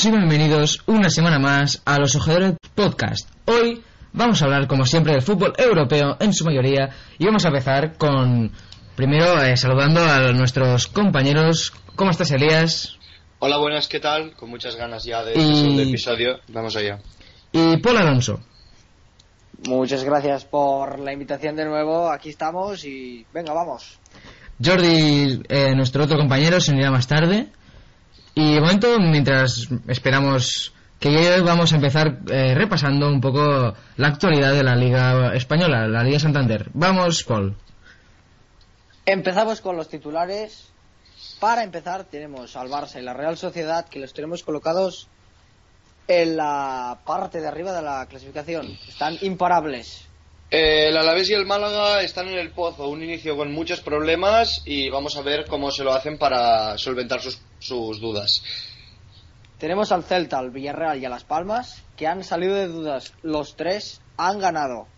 Todos y bienvenidos una semana más a los Ojeadores Podcast. Hoy vamos a hablar, como siempre, del fútbol europeo en su mayoría y vamos a empezar con, primero, eh, saludando a nuestros compañeros. ¿Cómo estás, Elías? Hola, buenas, ¿qué tal? Con muchas ganas ya de Y- este segundo episodio. Vamos allá. Y Paul Alonso. Muchas gracias por la invitación de nuevo. Aquí estamos y venga, vamos. Jordi, eh, nuestro otro compañero, se unirá más tarde. Y de momento, mientras esperamos que llegue, vamos a empezar eh, repasando un poco la actualidad de la Liga Española, la Liga Santander. Vamos, Paul. Empezamos con los titulares. Para empezar, tenemos al Barça y la Real Sociedad que los tenemos colocados en la parte de arriba de la clasificación. Están imparables. Eh, el Alavés y el Málaga están en el pozo, un inicio con muchos problemas y vamos a ver cómo se lo hacen para solventar sus, sus dudas. Tenemos al Celta, al Villarreal y a Las Palmas que han salido de dudas. Los tres han ganado.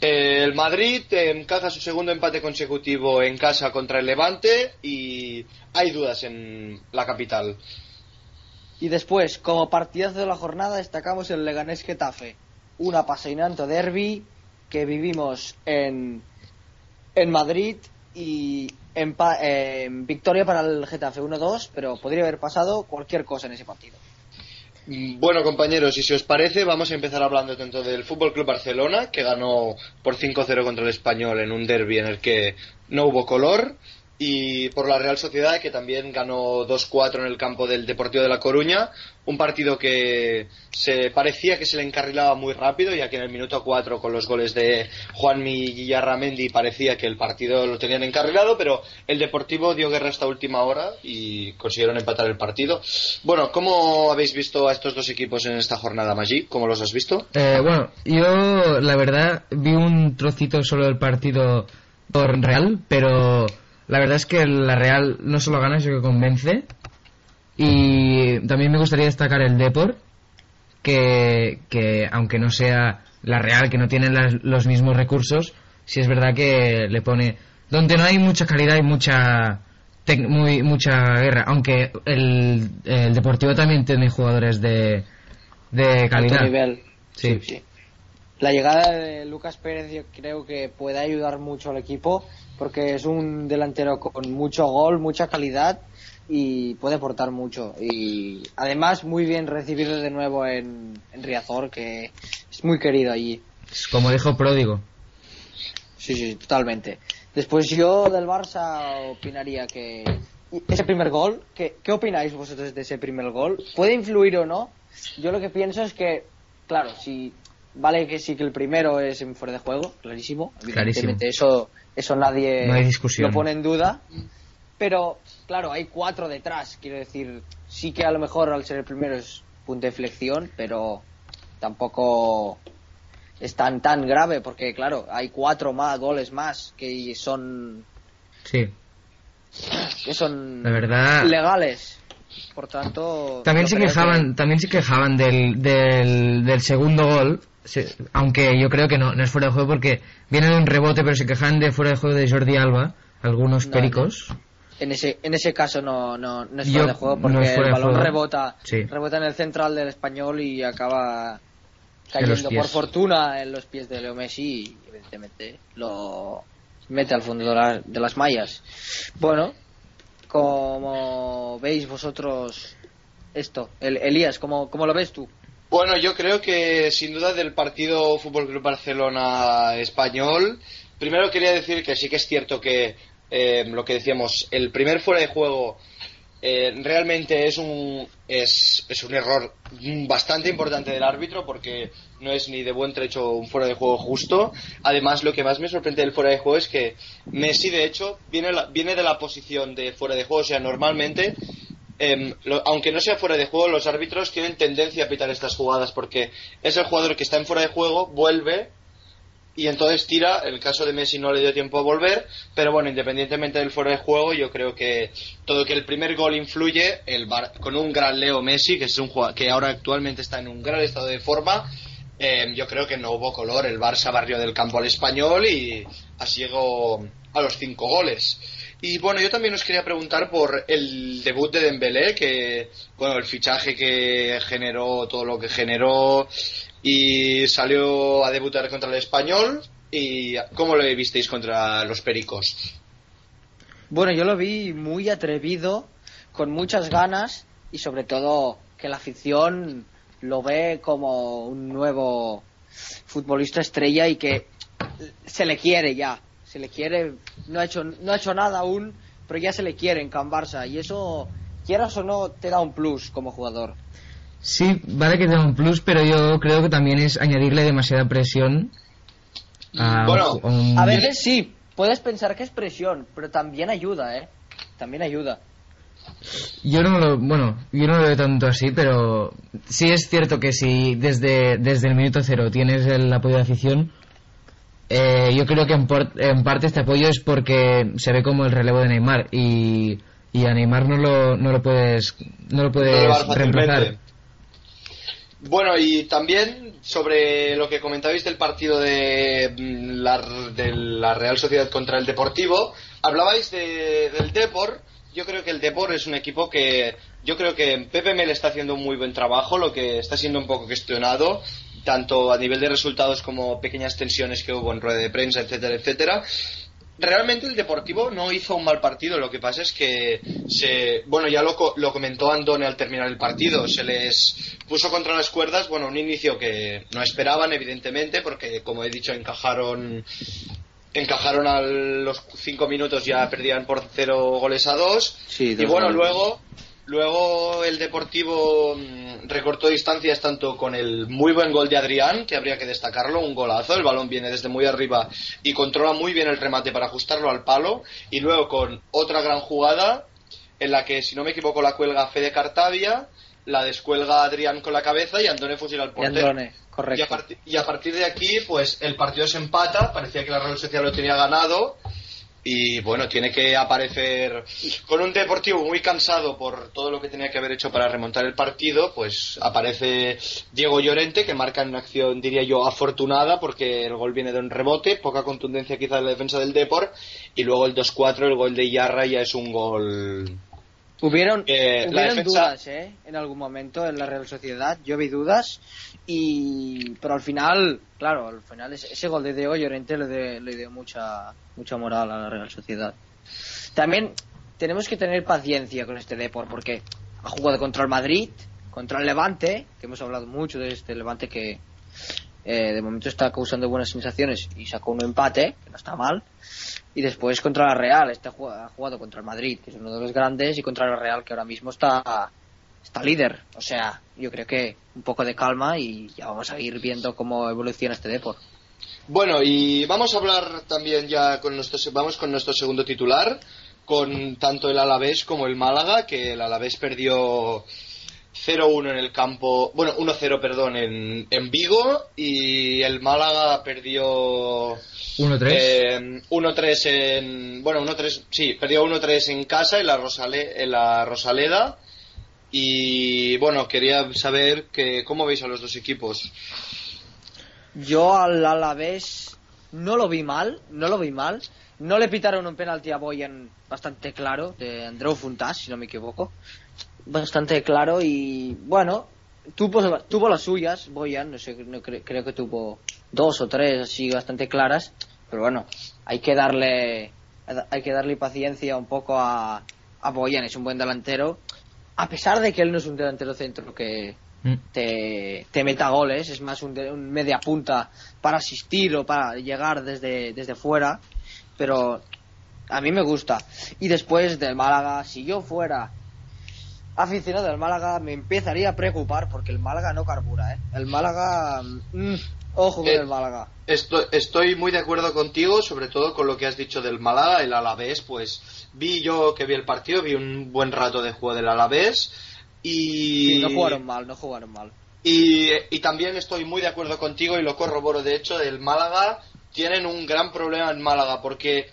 Eh, el Madrid encaja su segundo empate consecutivo en casa contra el Levante y hay dudas en la capital. Y después, como partidazo de la jornada, destacamos el Leganés Getafe. Un apasionante derby que vivimos en, en Madrid y en, victoria para el Getafe 1-2, pero podría haber pasado cualquier cosa en ese partido. Bueno, compañeros, y si os parece, vamos a empezar hablando tanto del Fútbol Club Barcelona, que ganó por 5-0 contra el Español en un derby en el que no hubo color, y por la Real Sociedad, que también ganó 2-4 en el campo del Deportivo de La Coruña, un partido que se parecía que se le encarrilaba muy rápido, ya que en el minuto 4 con los goles de Juanmi y Yarramendi parecía que el partido lo tenían encarrilado, pero el Deportivo dio guerra hasta última hora y consiguieron empatar el partido. Bueno, ¿cómo habéis visto a estos dos equipos en esta jornada, Maggi? ¿Cómo los has visto? Eh, bueno, yo la verdad vi un trocito solo del partido por Real, pero la verdad es que la Real no solo gana, sino que convence. Y también me gustaría destacar el Depor, que, que aunque no sea la Real, que no tiene las- los mismos recursos, sí es verdad que le pone... Donde no hay mucha calidad y mucha tec- muy mucha guerra, aunque el, el Deportivo también tiene jugadores de, de calidad. Nivel. Sí. La llegada de Lucas Pérez yo creo que puede ayudar mucho al equipo porque es un delantero con mucho gol, mucha calidad y puede aportar mucho. Y además muy bien recibido de nuevo en, en Riazor, que es muy querido allí. Como dijo Pródigo. Sí, sí, totalmente. Después yo del Barça opinaría que ese primer gol, ¿qué, ¿qué opináis vosotros de ese primer gol? ¿Puede influir o no? Yo lo que pienso es que, claro, si vale que sí que el primero es en fuera de juego, clarísimo, evidentemente Clarísimo. eso eso nadie No hay discusión. lo pone en duda, pero claro, hay cuatro detrás, quiero decir, sí que a lo mejor al ser el primero es punto de flexión, pero tampoco es tan tan grave porque claro hay cuatro más goles más que son Sí, que son la verdad. legales Por tanto. También se quejaban, también se quejaban del, del, del segundo gol, se- aunque yo creo que no, no es fuera de juego porque viene de un rebote, pero se quejan de fuera de juego de Jordi Alba, algunos No, pericos. En ese, en ese caso no, no, no es Yo- fuera de juego porque el balón juego. rebota, Sí. rebota en el central del español y acaba cayendo por fortuna en los pies de Leo Messi y evidentemente lo mete al fondo de, la- de las mallas. Bueno, como veis vosotros esto, El- Elías, ¿cómo, ¿cómo lo ves tú? Bueno, yo creo que sin duda del partido Fútbol Club Barcelona español, primero quería decir que sí que es cierto que eh, lo que decíamos, el primer fuera de juego eh, realmente es un es, es un error bastante importante del árbitro porque no es ni de buen trecho un fuera de juego justo. Además, lo que más me sorprende del fuera de juego es que Messi, de hecho, viene, la- viene de la posición de fuera de juego. O sea, normalmente, em, lo- aunque no sea fuera de juego, los árbitros tienen tendencia a pitar estas jugadas porque es el jugador que está en fuera de juego, vuelve y entonces tira. El caso de Messi no le dio tiempo a volver, pero bueno, independientemente del fuera de juego, yo creo que todo que el primer gol influye el Bar- con un gran Leo Messi, que es un que ahora actualmente está en un gran estado de forma. eh, yo creo que no hubo color. El Barça barrió del campo al español y así llegó a los cinco goles. Y bueno, yo también os quería preguntar por el debut de Dembélé, que bueno, el fichaje que generó, todo lo que generó y salió a debutar contra el español. ¿Y cómo lo visteis contra los Pericos? Bueno, yo lo vi muy atrevido, con muchas ganas y sobre todo que la afición lo ve como un nuevo futbolista estrella y que se le quiere ya, se le quiere, no ha hecho, no ha hecho nada aún, pero ya se le quiere en Can Barça y eso, quieras o no, te da un plus como jugador. Sí, vale que tenga un plus, pero yo creo que también es añadirle demasiada presión a, Bueno, un- A veces sí, puedes pensar que es presión, pero también ayuda, ¿eh? También ayuda. Yo no lo, bueno, yo no lo veo tanto así, pero sí es cierto que si desde, desde el minuto cero tienes el apoyo de afición, eh, yo creo que en, por- en parte este apoyo es porque se ve como el relevo de Neymar y, y a Neymar no lo, no lo puedes, no lo puedes reemplazar. Bueno, y también sobre lo que comentabais del partido de mm, la, de la Real Sociedad contra el Deportivo, hablabais de- del Depor. Yo creo que el Depor es un equipo que yo creo que Pepe Mel está haciendo un muy buen trabajo, lo que está siendo un poco cuestionado, tanto a nivel de resultados como pequeñas tensiones que hubo en rueda de prensa, etcétera, etcétera. Realmente el Deportivo no hizo un mal partido, lo que pasa es que se, bueno, ya lo, lo comentó Andone al terminar el partido, se les puso contra las cuerdas, bueno, un inicio que no esperaban evidentemente porque como he dicho encajaron encajaron a los cinco minutos ya perdían por cero goles a dos Sí, y bueno goles. luego luego el Deportivo mm, recortó distancias tanto con el muy buen gol de Adrián que habría que destacarlo un golazo el balón viene desde muy arriba y controla muy bien el remate para ajustarlo al palo y luego con otra gran jugada en la que si no me equivoco la cuelga Fede Cartavia la descuelga Adrián con la cabeza y Andone fusila al portero y y a partir de aquí, pues el partido se empata. Parecía que la Real Sociedad lo tenía ganado. Y bueno, tiene que aparecer con un deportivo muy cansado por todo lo que tenía que haber hecho para remontar el partido. Pues aparece Diego Llorente, que marca en una acción, diría yo, afortunada, porque el gol viene de un rebote, poca contundencia quizá en la defensa del Deport. Y luego el 2-4, el gol de Yarra, ya es un gol Hubieron, Eh, la hubieron defensa- dudas, ¿eh? En algún momento en la Real Sociedad. Yo vi dudas. y Pero al final, claro, al final ese, gol de Diego Llorente le, de- le dio mucha, mucha moral a la Real Sociedad. También tenemos que tener paciencia con este Depor porque ha jugado contra el Madrid, contra el Levante, que hemos hablado mucho de este Levante que eh, de momento está causando buenas sensaciones y sacó un empate, que no está mal. Y después contra la Real, este ha jugado, contra el Madrid, que es uno de los grandes, y contra la Real, que ahora mismo está, está líder. O sea, yo creo que un poco de calma y ya vamos a ir viendo cómo evoluciona este deporte. Bueno, y vamos a hablar también ya con nuestro, vamos con nuestro segundo titular, con tanto el Alavés como el Málaga, que el Alavés perdió 0-1 en el campo, bueno, 1-0, perdón, en, en Vigo, y el Málaga perdió 1-3. eh, 1-3 en, bueno, 1-3, sí, perdió 1-3 en casa en la, Rosale, en la Rosaleda, Y bueno, quería saber que, cómo veis a los dos equipos. Yo al Alavés no lo vi mal, no lo vi mal. No le pitaron un penalti a Boyan bastante claro, de Andreu Funtas, si no me equivoco. Bastante claro y bueno, tuvo, tuvo las suyas, Boyan, no sé, no cre- creo que tuvo dos o tres así bastante claras, pero bueno, hay que darle hay que darle paciencia un poco a, a Boyan, es un buen delantero, a pesar de que él no es un delantero centro que, Mm. te, te meta goles, es más un, de- un media punta para asistir o para llegar desde, desde fuera, pero a mí me gusta. Y después del Málaga, si yo fuera aficionado del Málaga, me empezaría a preocupar porque el Málaga no carbura, ¿eh? El Málaga... mm, ojo con Eh, el Málaga. Estoy, estoy muy de acuerdo contigo, sobre todo con lo que has dicho del Málaga, el Alavés, pues vi yo que vi el partido, vi un buen rato de juego del Alavés y... Sí, no jugaron mal, no jugaron mal. Y, y también estoy muy de acuerdo contigo y lo corroboro, de hecho, del Málaga. Tienen un gran problema en Málaga porque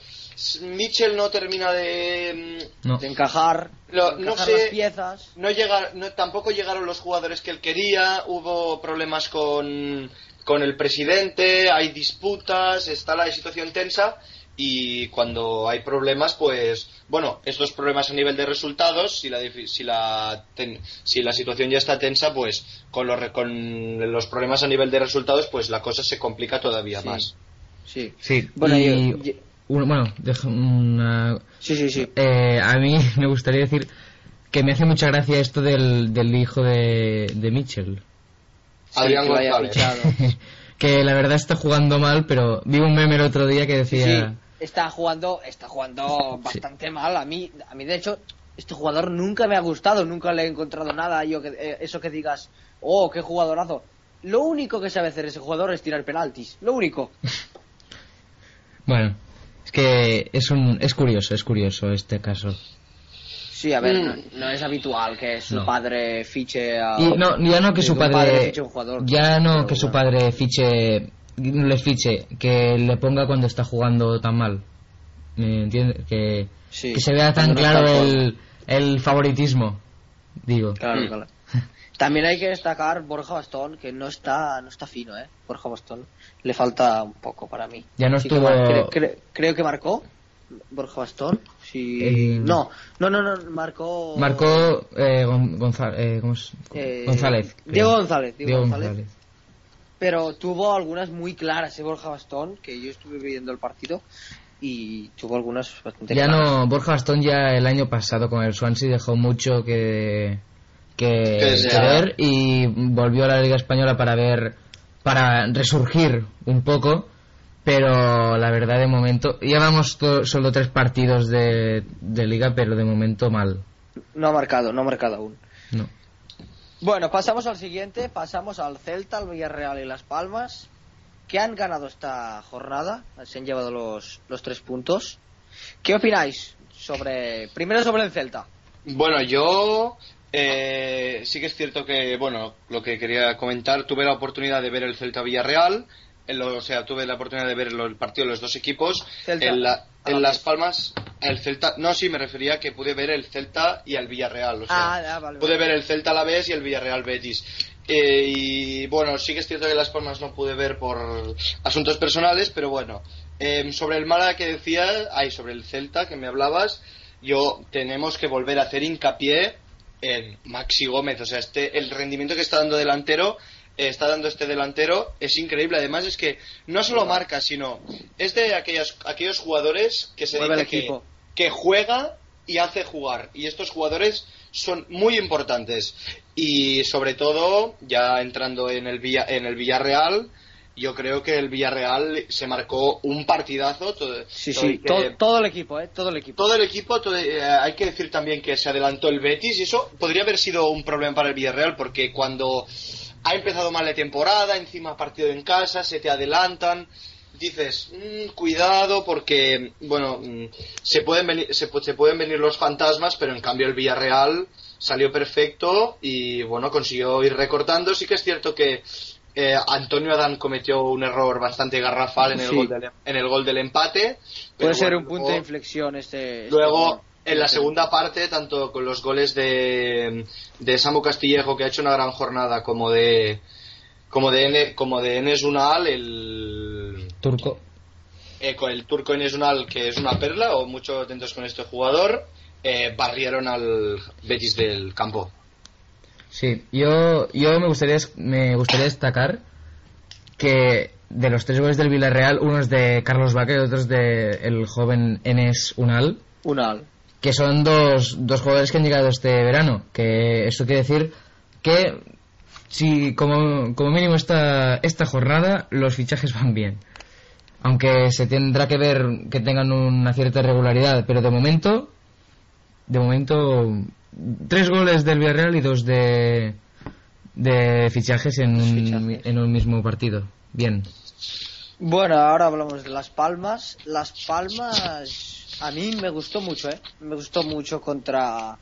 Mitchell no termina de... No. De encajar, Lo- de no sé- las piezas. No llega, no, tampoco llegaron los jugadores que él quería, hubo problemas con, con el presidente, hay disputas, está la situación tensa y cuando hay problemas, pues, bueno, estos problemas a nivel de resultados, si la, si la, ten- si la situación ya está tensa, pues con los, re- con los problemas a nivel de resultados, pues la cosa se complica todavía Sí. más. Sí. Sí, Bueno, y yo- bueno, deja una- sí, sí, sí. eh, a mí me gustaría decir que me hace mucha gracia esto del, del hijo de, de Mitchell. Adrián Sí, que que la verdad está jugando mal, pero vi un meme el otro día que Sí, decía... sí, está jugando, está jugando bastante mal. A mí, a mí de hecho, este jugador nunca me ha gustado, nunca le he encontrado nada. Yo que, eh, eso que digas, oh, qué jugadorazo. Lo único que sabe hacer ese jugador es tirar penaltis. Lo único. Bueno, es que es un es curioso, es curioso este caso. Sí, a ver, Mm. no, no es habitual que su No. padre fiche a. Y no, ya no que su un padre, fiche a un jugador. ya no que su padre fiche, le fiche, que le ponga cuando está jugando tan mal. ¿Me entiendes? Que, Sí, que se vea tan claro el, el favoritismo, digo. Claro, Mm. claro. También hay que destacar Borja Bastón, que no está, no está fino, ¿eh? Borja Bastón. Le falta un poco para mí. Ya no que estuvo- mar- cre- cre- creo que marcó Borja Bastón. Sí. Eh, No, no, no, no, marcó. Marcó eh, Gonza- eh, ¿cómo es? eh, González. creo. Diego González. Diego Diego González. González. Pero tuvo algunas muy claras, ¿eh? Borja Bastón, que yo estuve viendo el partido y tuvo algunas bastante Ya claras. no, Borja Bastón ya el año pasado con el Swansea dejó mucho que, que desear. querer y volvió a la Liga Española para ver, para resurgir un poco, pero la verdad de momento, llevamos solo tres partidos de, de Liga, pero de momento mal. No ha marcado, no ha marcado aún. No. Bueno, pasamos al siguiente, pasamos al Celta, al Villarreal y Las Palmas, que han ganado esta jornada, se han llevado los, los tres puntos. ¿Qué opináis sobre, primero sobre el Celta? Bueno, yo eh, sí que es cierto que, bueno, lo que quería comentar, tuve la oportunidad de ver el Celta Villarreal, o sea, tuve la oportunidad de ver el partido de los dos equipos. Celta. En, la- en Ah, Las. Palmas, el Celta, no, sí, me refería que pude ver el Celta y el Villarreal, o sea, Ah, ah, vale, pude vale. ver el Celta a la vez y el Villarreal Betis. Eh, y bueno, sí que es cierto que Las Palmas no pude ver por asuntos personales, pero bueno, Em, sobre el Málaga que decía, ay, sobre el Celta que me hablabas, yo tenemos que volver a hacer hincapié en Maxi Gómez, o sea, este el rendimiento que está dando delantero eh, está dando este delantero es increíble. Además es que no solo marca, sino es de aquellos aquellos jugadores que se dice que, que juega y hace jugar. Y estos jugadores son muy importantes. Y sobre todo, ya entrando en el Villa, en el Villarreal, yo creo que el Villarreal se marcó un partidazo. Todo, Sí, todo sí, que- todo, todo el equipo, ¿eh? Todo el equipo. todo el equipo, todo- eh, hay que decir también que se adelantó el Betis y eso podría haber sido un problema para el Villarreal porque cuando ha empezado mal la temporada, encima partido en casa, se te adelantan, dices, "Mm, cuidado porque, bueno, mm, se pueden, venir, se, se pueden venir los fantasmas, pero en cambio el Villarreal salió perfecto y, bueno, consiguió ir recortando. Sí que es cierto que eh, Antonio Adán cometió un error bastante garrafal en el, Sí. gol, del, en el gol del empate. Puede ser bueno, un punto luego- de inflexión este. este Luego, en la segunda parte, tanto con los goles de, de Samu Castillejo, que ha hecho una gran jornada, como de como de, como de Enes Unal, el Turco. eh, con el turco Enes Unal, que es una perla, o mucho atentos con este jugador, eh, barrieron al Betis del campo. Sí, yo, yo me, gustaría, me gustaría destacar que de los tres goles del Villarreal, uno es de Carlos Vaca y otro es de el joven Enes Unal, Unal. que son dos, dos jugadores que han llegado este verano. Que esto quiere decir que si como, como mínimo esta, esta jornada los fichajes van bien. Aunque se tendrá que ver que tengan una cierta regularidad, pero de momento, de momento, tres goles del Villarreal y dos de, de fichajes en un, Fichajes. en un mismo partido. Bien. Bueno, ahora hablamos de Las Palmas. Las Palmas a mí me gustó mucho, ¿eh? Me gustó mucho contra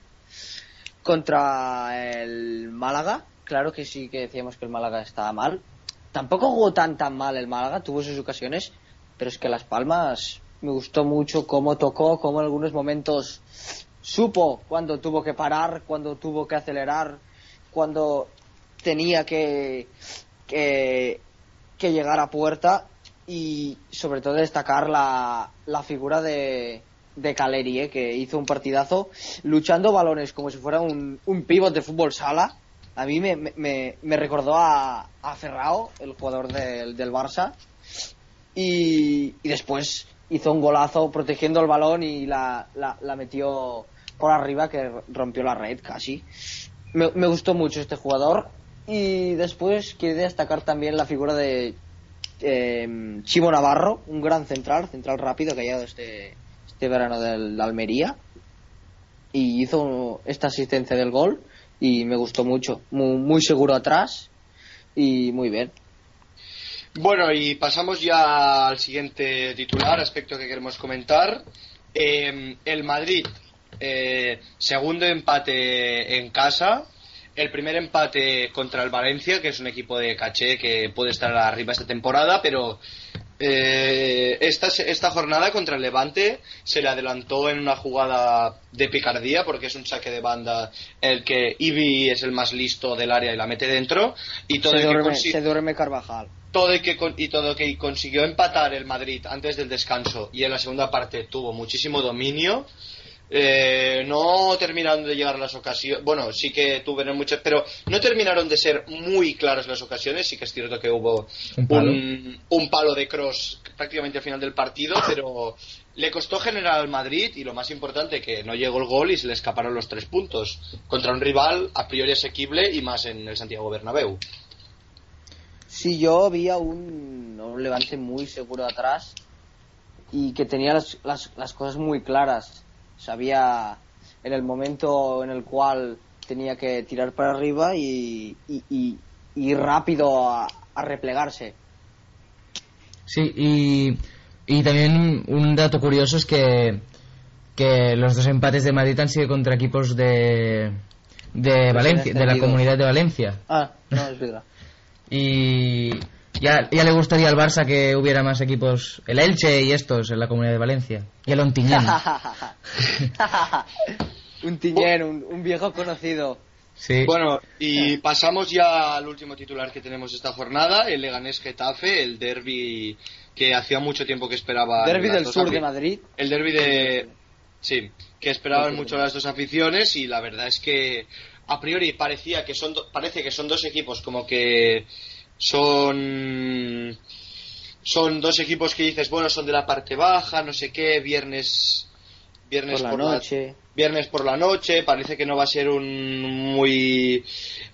contra el Málaga. Claro que sí que decíamos que el Málaga estaba mal. Tampoco jugó tan tan mal el Málaga, tuvo sus ocasiones, pero es que Las Palmas me gustó mucho cómo tocó, cómo en algunos momentos supo cuando tuvo que parar, cuando tuvo que acelerar, cuando tenía que, que, llegar a puerta y sobre todo destacar la, la figura de, de Caleri, eh, que hizo un partidazo luchando balones como si fuera un, un pívot de fútbol sala. A mí me, me, me recordó a, a Ferrao, el jugador del, del Barça, y, y después hizo un golazo protegiendo el balón y la, la metió por arriba que rompió la red casi. Me, gustó mucho este jugador y después quiero destacar también la figura de eh, Chimo Navarro, un gran central, central rápido que ha llegado este, este verano del de Almería y hizo esta asistencia del gol y me gustó mucho, muy, muy seguro atrás y muy bien. Bueno, y pasamos ya al siguiente titular, aspecto que queremos comentar. Eh, el Madrid, eh, segundo empate en casa. El primer empate contra el Valencia, que es un equipo de caché que puede estar arriba esta temporada, pero eh, esta, esta jornada contra el Levante se le adelantó en una jugada de picardía, porque es un saque de banda el que Ibi es el más listo del área y la mete dentro. Y todo Se duerme, consi- se duerme Carvajal. todo y que con- y todo que consiguió empatar el Madrid antes del descanso y en la segunda parte tuvo muchísimo dominio eh, no terminaron de llegar las ocasiones bueno sí que tuvieron muchas pero no terminaron de ser muy claras las ocasiones sí que es cierto que hubo Un palo. un, un palo de cross prácticamente al final del partido pero le costó generar al Madrid y lo más importante que no llegó el gol y se le escaparon los tres puntos contra un rival a priori asequible y más en el Santiago Bernabéu Sí, yo vi a un, Levante muy seguro atrás y que tenía las, las, las cosas muy claras. Sabía en el momento en el cual tenía que tirar para arriba y, y, y- y ir rápido a, a replegarse. Sí, y, y también un dato curioso es que, que los dos empates de Madrid han sido contra equipos de, de Valencia, de la comunidad de Valencia. Ah, no, es verdad. Y ya, ya le gustaría al Barça que hubiera más equipos, el Elche y estos en la comunidad de Valencia. Y el Ontinyent. un tiñén, un, un viejo conocido. Sí. Bueno, y pasamos ya al último titular que tenemos esta jornada, el Leganés Getafe, el derby que hacía mucho tiempo que esperaba. Derby del sur de Madrid. El derby de. Sí, que esperaban Sí, sí, mucho las dos aficiones y la verdad es que a priori parecía que son do- parece que son dos equipos como que son son dos equipos que dices bueno son de la parte baja no sé qué viernes viernes Por la noche. viernes por la noche parece que no va a ser un muy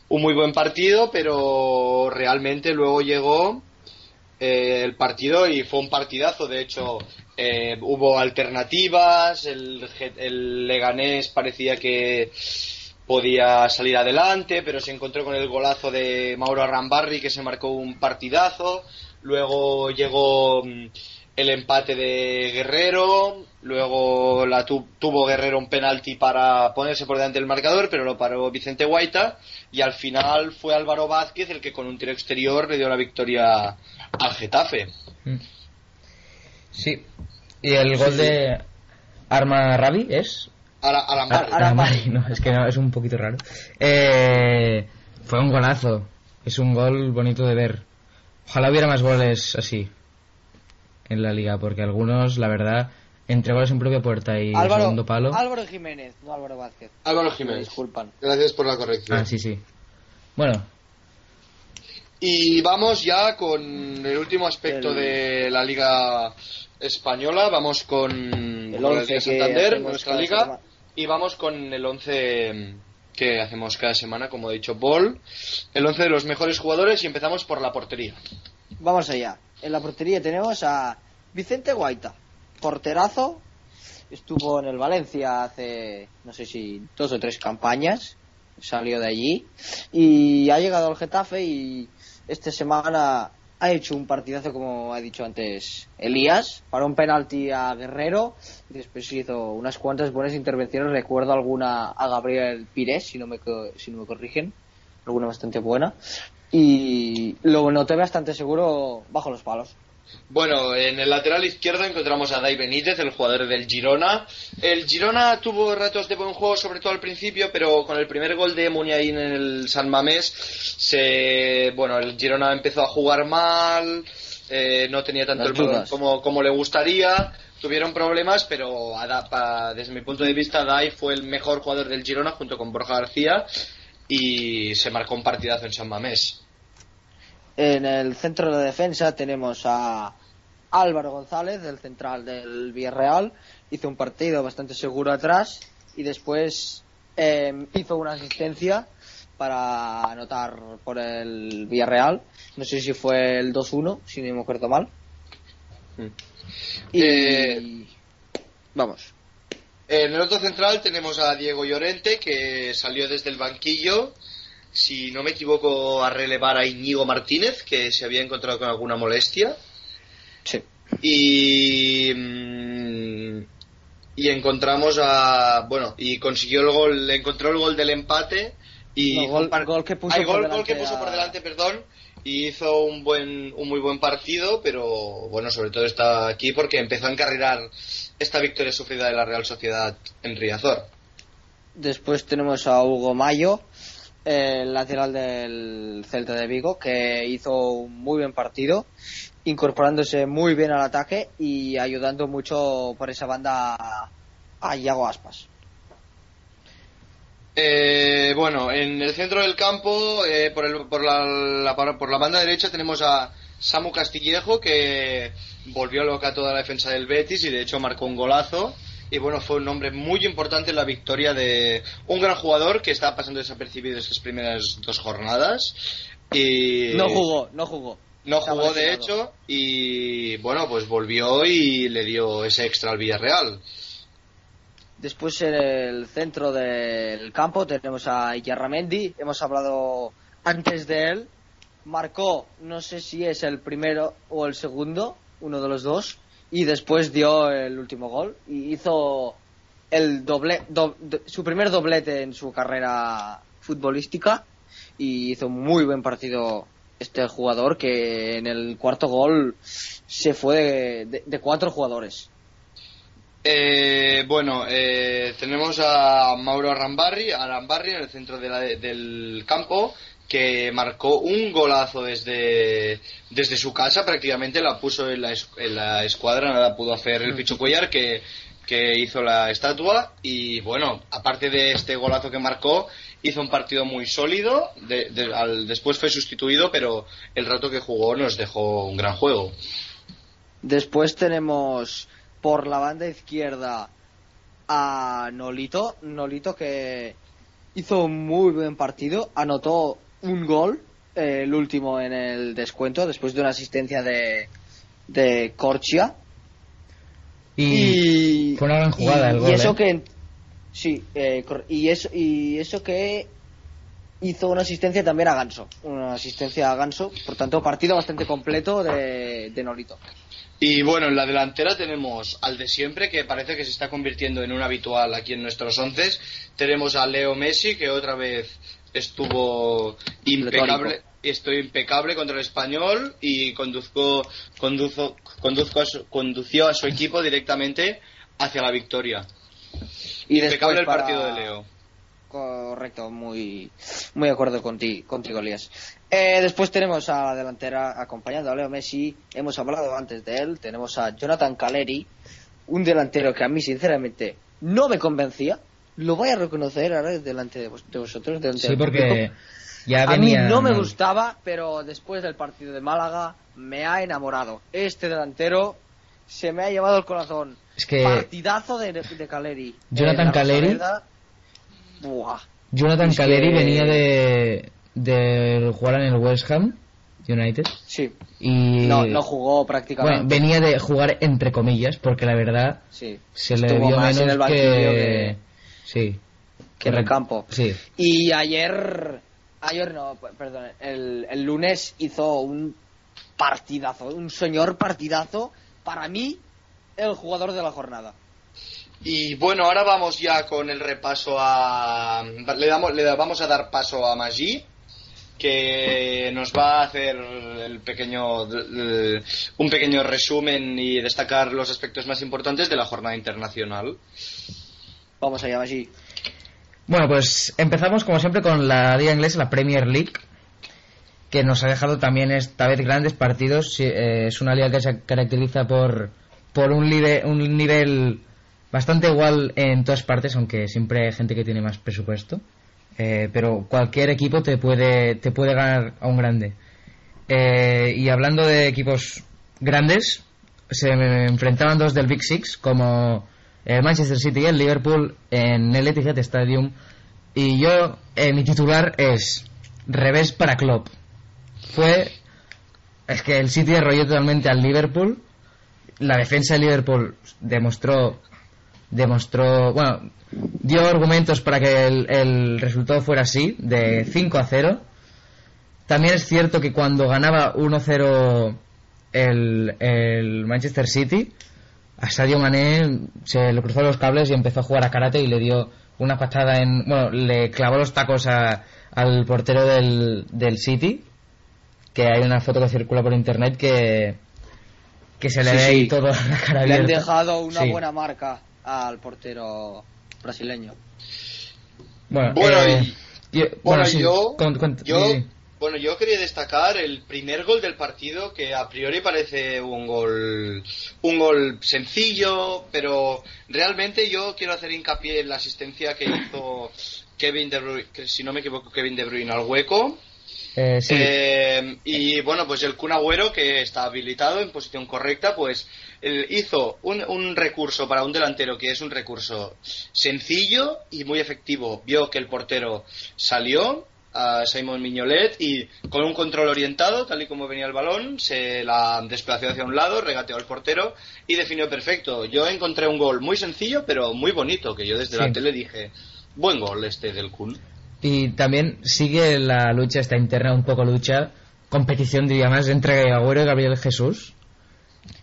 un muy buen partido pero realmente luego llegó eh, el partido y fue un partidazo de hecho eh, hubo alternativas el, el Leganés parecía que podía salir adelante pero se encontró con el golazo de Mauro Arrambarri que se marcó un partidazo luego llegó mm, el empate de Guerrero, luego la tu- tuvo Guerrero un penalti para ponerse por delante del marcador, pero lo paró Vicente Guaita y al final fue Álvaro Vázquez el que con un tiro exterior le dio la victoria al Getafe. Mm. Sí. Y el gol de Arma Rabi es. Ara- Arambari. Ah, Aramari, no, es que no, es un poquito raro. Eh, fue un golazo. Es un gol bonito de ver. Ojalá hubiera más goles así en la liga, porque algunos, la verdad, entre goles en propia puerta y Álvaro, segundo palo. Álvaro Jiménez, no Álvaro Vázquez. Álvaro Me Jiménez. disculpan. Gracias por la corrección. Ah, sí, sí. Bueno, Y vamos ya con el último aspecto El- de la Liga Española. Vamos con El la 11 Liga que Santander, nuestra liga. semana. Y vamos con el 11 que hacemos cada semana, como he dicho, Ball. El 11 de los mejores jugadores y empezamos por la portería. Vamos allá. En la portería tenemos a Vicente Guaita, porterazo. Estuvo en el Valencia hace, no sé si dos o tres campañas. Salió de allí. Y ha llegado al Getafe y esta semana ha hecho un partidazo, como ha dicho antes Elías, para un penalti a Guerrero. Después hizo unas cuantas buenas intervenciones. Recuerdo alguna a Gabriel Pires, si no me, si no me corrigen. Alguna bastante buena. Y lo noté bastante seguro bajo los palos. Bueno, en el lateral izquierdo encontramos a Dai Benítez, el jugador del Girona. El Girona tuvo ratos de buen juego, sobre todo al principio, pero con el primer gol de Muniain en el San Mamés, se, bueno, el Girona empezó a jugar mal, eh, no tenía tanto Las el balón como, como le gustaría, tuvieron problemas, pero desde mi punto de vista, Dai fue el mejor jugador del Girona junto con Borja García y se marcó un partidazo en San Mamés. En el centro de defensa tenemos a Álvaro González, del central del Villarreal. Hizo un partido bastante seguro atrás y después eh, hizo una asistencia para anotar por el Villarreal. No sé si fue el 2-1, si no me acuerdo mal. Y Eh, vamos. En el otro central tenemos a Diego Llorente, que salió desde el banquillo, si no me equivoco, a relevar a Íñigo Martínez, que se había encontrado con alguna molestia. Sí. Y, mm, y encontramos a. Bueno, y consiguió el gol, encontró el gol del empate. Y No, gol- un par- gol que puso Ay, por gol, delante gol que puso a- por delante, perdón. Y hizo un buen un muy buen partido, pero bueno, sobre todo está aquí porque empezó a encarrilar esta victoria sufrida de la Real Sociedad en Riazor. Después tenemos a Hugo Mayo, el lateral del Celta de Vigo, que hizo un muy buen partido, incorporándose muy bien al ataque y ayudando mucho por esa banda a, Iago Aspas. Eh, bueno, en el centro del campo, eh, por, el- por, la, la- por la banda derecha, tenemos a Samu Castillejo, que volvió loca toda la defensa del Betis y de hecho marcó un golazo. Y bueno, fue un hombre muy importante en la victoria de un gran jugador que estaba pasando desapercibido estas primeras dos jornadas. Y No jugó, no jugó. No Estaba jugó, de lesionado. hecho, y bueno, pues volvió y le dio ese extra al Villarreal. Después en el centro del campo tenemos a Yarramendi, hemos hablado antes de él, marcó, no sé si es el primero o el segundo, uno de los dos, y después dio el último gol y hizo el doble, do- su primer doblete en su carrera futbolística y hizo muy buen partido este jugador que en el cuarto gol se fue de- de- de cuatro jugadores. Eh, bueno, eh, tenemos a Mauro Arambarri, Arambarri en el centro de la- del campo que marcó un golazo desde, desde su casa, prácticamente la puso en la, es- en la escuadra, nada pudo hacer el Picho Cuellar que, que hizo la estatua y bueno, aparte de este golazo que marcó, hizo un partido muy sólido, de- de- al- después fue sustituido, pero el rato que jugó nos dejó un gran juego. Después tenemos por la banda izquierda a Nolito. Nolito que hizo un muy buen partido. Anotó un gol, eh, el último en el descuento, después de una asistencia de, de Corchia. y, fue una gran jugada y- el y gol. eso ¿eh? que sí, eh, y eso y eso que hizo una asistencia también a Ganso, una asistencia a Ganso, por tanto partido bastante completo de, de Nolito. Y bueno, en la delantera tenemos al de siempre, que parece que se está convirtiendo en un habitual aquí en nuestros once. Tenemos a Leo Messi, que otra vez estuvo impecable, estoy impecable contra el español y conduzco, conduzo, conduzco a su- condució a su equipo directamente hacia la victoria. Y Impecable el para- partido de Leo. Correcto, muy, muy de acuerdo contigo, contigo Elías. Eh, después tenemos a la delantera acompañando a Leo Messi. Hemos hablado antes de él. Tenemos a Jonathan Caleri, un delantero que a mí, sinceramente, no me convencía. Lo voy a reconocer ahora delante de, vos- de vosotros. delante Sí, porque ya A mí no me gustaba, pero después del partido de Málaga me ha enamorado. Este delantero se me ha llevado el corazón. Es que Partidazo de, de Caleri. Jonathan Caleri. Rosaleda, Buah. Jonathan Es que- Caleri venía de, de jugar en el West Ham United Sí. y No, no jugó prácticamente. bueno, venía de jugar entre comillas porque la verdad sí. se le Estuvo más menos que... sí que en el campo. sí Y ayer, ayer no, perdón, el, el lunes hizo un partidazo, un señor partidazo. Para mí, el jugador de la jornada. Y bueno, ahora vamos ya con el repaso a... Le, damos, le vamos a dar paso a Maggi, que nos va a hacer el pequeño, el- un pequeño resumen y destacar los aspectos más importantes de la jornada internacional. Vamos allá, Maggi. Bueno, pues empezamos como siempre con la liga inglesa, la Premier League, que nos ha dejado también esta vez grandes partidos. Eh, es una liga que se caracteriza por, por un, un nivel bastante igual en todas partes, aunque siempre hay gente que tiene más presupuesto. Eh, pero cualquier equipo te puede, te puede ganar a un grande. Eh, y hablando de equipos grandes, se enfrentaban dos del Big Six, como el Manchester City y el Liverpool en el Etihad Stadium. Y yo, eh, mi titular es revés para Klopp. Fue. Es que el City arrolló totalmente al Liverpool. La defensa de Liverpool demostró. Demostró. Bueno, dio argumentos para que el, el resultado fuera así, de 5 a 0. También es cierto que cuando ganaba 1-0 el, el Manchester City, a Sadio Mané se le cruzó los cables y empezó a jugar a karate y le dio una patada en. Bueno, le clavó los tacos a- al portero del, del City. Que hay una foto que circula por internet que. que se le Sí, ve ahí sí. todo la cara Le han abierta. dejado una Sí. buena marca al portero brasileño. Bueno, Bueno, eh, y- yo, Bueno, sí, yo, con- con- yo. Bueno, yo quería destacar el primer gol del partido que a priori parece un gol, un gol sencillo, pero realmente yo quiero hacer hincapié en la asistencia que hizo Kevin De Bruyne, que si no me equivoco Kevin De Bruyne al hueco. Eh, sí. Eh, y bueno, pues el Kun Agüero, que está habilitado en posición correcta, pues él hizo un, un recurso para un delantero que es un recurso sencillo y muy efectivo. Vio que el portero salió a Simon Mignolet y con un control orientado, tal y como venía el balón, se la desplazó hacia un lado, regateó al portero y definió perfecto. Yo encontré un gol muy sencillo, pero muy bonito, que yo desde Sí. la tele dije, buen gol este del Kun. Y también sigue la lucha, esta interna, un poco lucha, competición diría más, entre Agüero y Gabriel Jesús.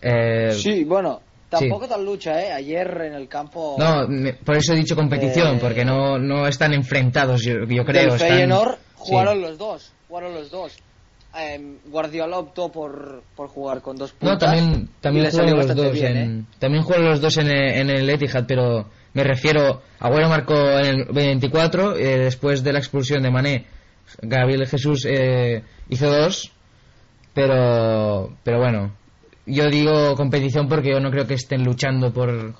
Eh, Sí, bueno, tampoco tan lucha, ¿eh? Ayer en el campo No, me- por eso he dicho competición, Eh, porque no, no están enfrentados, yo, yo creo. del están- Feyenoord sí. jugaron los dos, jugaron los dos. Em, Guardiola optó por, por jugar con dos No, puntas. también, y también juegan salió los dos bien, en, ¿eh? también juegan los dos en, el- en el Etihad, pero me refiero, Agüero marcó en el 24, eh, después de la expulsión de Mané, Gabriel Jesús eh, hizo dos, pero, pero bueno, yo digo competición porque yo no creo que estén luchando por,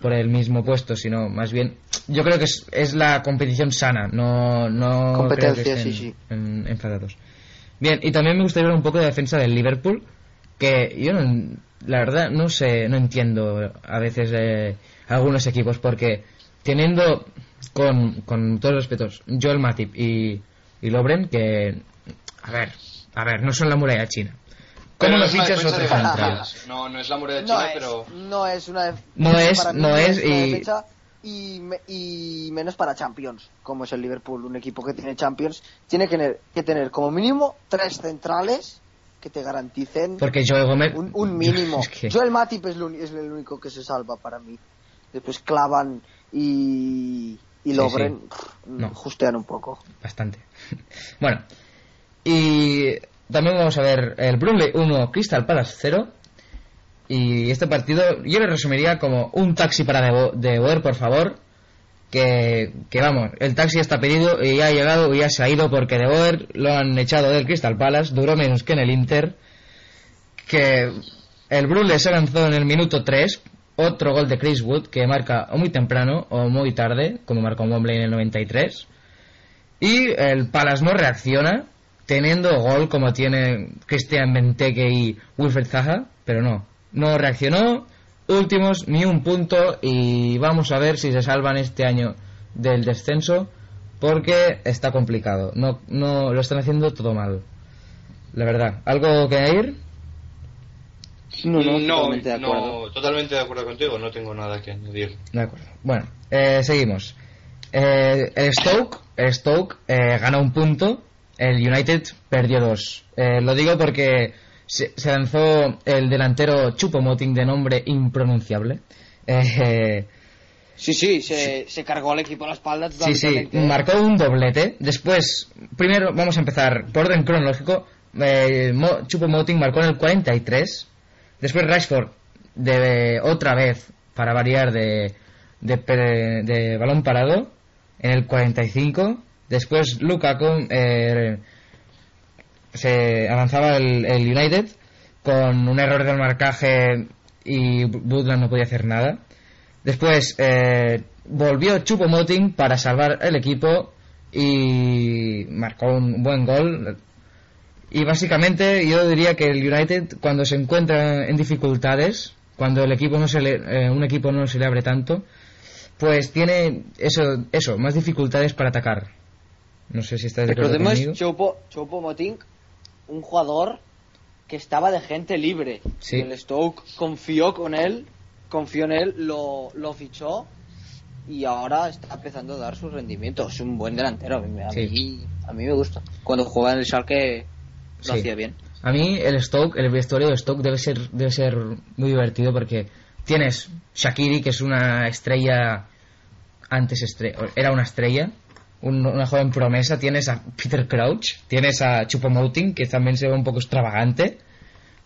por el mismo puesto, sino más bien, yo creo que es, es la competición sana, no, no creo que Competencia, estén sí, sí. en- enfadados. Bien, y también me gustaría hablar un poco de defensa del Liverpool, que yo no- la verdad no sé, no entiendo a veces eh, algunos equipos, porque teniendo con, con todos los respetos Joel Matip y, y Lobren, que a ver, a ver, no son la muralla china. ¿Cómo Pero no es una fichas defensa de central? garantías. No, no es la muralla No china, es, pero... no es una def- No es, para mí no es, y- defensa y, me- y menos para Champions, como es el Liverpool, un equipo que tiene Champions, tiene que tener, que tener como mínimo tres centrales que te garanticen Porque Joel Gómez... un, un mínimo. Es que- Joel Matip es, lo es el único que se salva para mí. Después Clavan y, y Sí, Lobren sí. No. justean un poco. bastante. bueno, y también vamos a ver el Brunley 1, Crystal Palace 0. Y este partido yo lo resumiría como un taxi para De, de Boer, por favor. Que, que vamos, el taxi está pedido y ya ha llegado y ya se ha ido porque De Boer lo han echado del Crystal Palace, duró menos que en el Inter. Que el Brule se lanzó en el minuto 3, otro gol de Chris Wood que marca o muy temprano o muy tarde, como marcó Wembley en el 93. Y el Palace no reacciona, teniendo gol como tiene Christian Benteke y Wilfred Zaha, pero no, no reaccionó, últimos ni un punto y vamos a ver si se salvan este año del descenso porque está complicado, no, no lo están haciendo todo mal. La verdad, ¿algo que añadir? No, no, no, totalmente de acuerdo. no, totalmente de acuerdo contigo, no tengo nada que añadir. De acuerdo. Bueno, eh, seguimos. Eh, el Stoke, el Stoke eh, ganó un punto, el United perdió dos. Eh, lo digo porque se, se lanzó el delantero Chupomoting de nombre impronunciable. Eh, Sí, sí, se, se cargó al equipo a la espalda sí, sí, marcó un doblete. Después, primero vamos a empezar por orden cronológico. Eh, Mo- Choupo-Moting marcó en el 43. Después Rashford, de, otra vez, para variar, de, de, de balón parado, en el 45. Después Lukaku eh, se avanzaba el, el United con un error del marcaje y Woodland no podía hacer nada. Después eh, volvió Chupomoting para salvar el equipo y marcó un buen gol. Y básicamente yo diría que el United cuando se encuentra en dificultades, cuando el equipo no se le, eh, un equipo no se le abre tanto, pues tiene eso, eso, más dificultades para atacar. No sé si estás de acuerdo Recordemos conmigo. Choupo, Choupo Moting, un jugador que estaba de gente libre. Sí. El Stoke confió con él, confió en él, lo, lo fichó y ahora está empezando a dar sus rendimientos. Es un buen delantero. A mí, a Sí. mí, a mí me gusta. Cuando juega en el Schalke lo Sí. hacía bien. A mí el Stoke, el vestuario de Stoke debe ser, debe ser muy divertido porque tienes Shakiri, que es una estrella, antes estre- era una estrella, un- una joven promesa, tienes a Peter Crouch, tienes a Chupomoting, que también se ve un poco extravagante,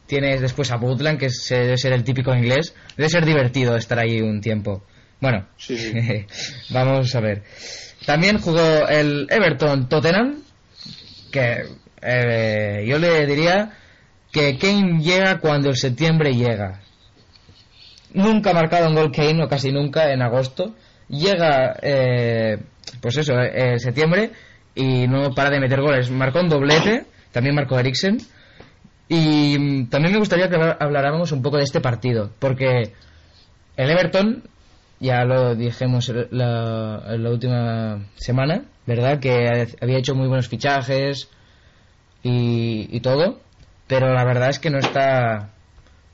tienes después a Butland, que debe ser el típico inglés, debe ser divertido estar ahí un tiempo. Bueno, Sí, sí. vamos a ver. También jugó el Everton Tottenham, que eh, yo le diría que Kane llega cuando el septiembre llega. Nunca ha marcado un gol Kane, o casi nunca, en agosto. Llega, eh, pues eso, eh, septiembre y no para de meter goles. Marcó un doblete, también marcó Eriksen. Y también me gustaría que habláramos un poco de este partido, porque el Everton, ya lo dijimos la, la última semana, ¿verdad? Que había hecho muy buenos fichajes y, y todo, pero la verdad es que no está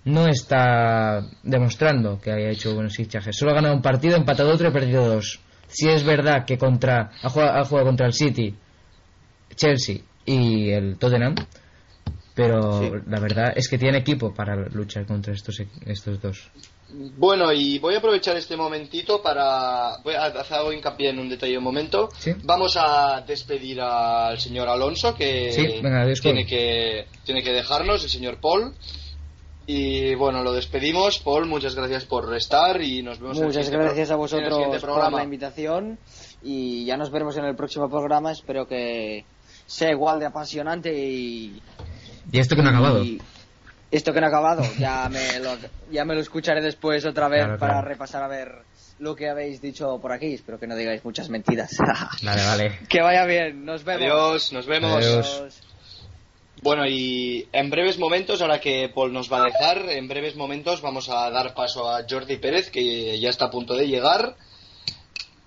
no está demostrando que haya hecho buenos fichajes. Solo ha ganado un partido, empatado otro y perdido dos. Si es verdad que contra ha jugado, ha jugado contra el City, Chelsea y el Tottenham, pero Sí. la verdad es que tiene equipo para luchar contra estos equ- estos dos. Bueno, y voy a aprovechar este momentito para. Voy a hacer hincapié en un detalle un momento. Sí. Vamos a despedir al señor Alonso, que Sí, venga, adiós, tiene, que, tiene que dejarnos, el señor Paul. Y bueno, lo despedimos. Paul, muchas gracias por estar y nos vemos en el Muchas siguiente gracias a en el vosotros por la invitación y ya nos veremos en el próximo programa. Espero que sea igual de apasionante y, Y esto que no ha acabado. y esto que no ha acabado. Ya me lo, ya me lo escucharé después otra vez Claro, para claro. repasar a ver lo que habéis dicho por aquí. Espero que no digáis muchas mentiras. Vale, vale. que vaya bien. Nos vemos. Adiós, nos vemos. Adiós. Bueno, y en breves momentos, ahora que Paul nos va a dejar, en breves momentos vamos a dar paso a Jordi Pérez, que ya está a punto de llegar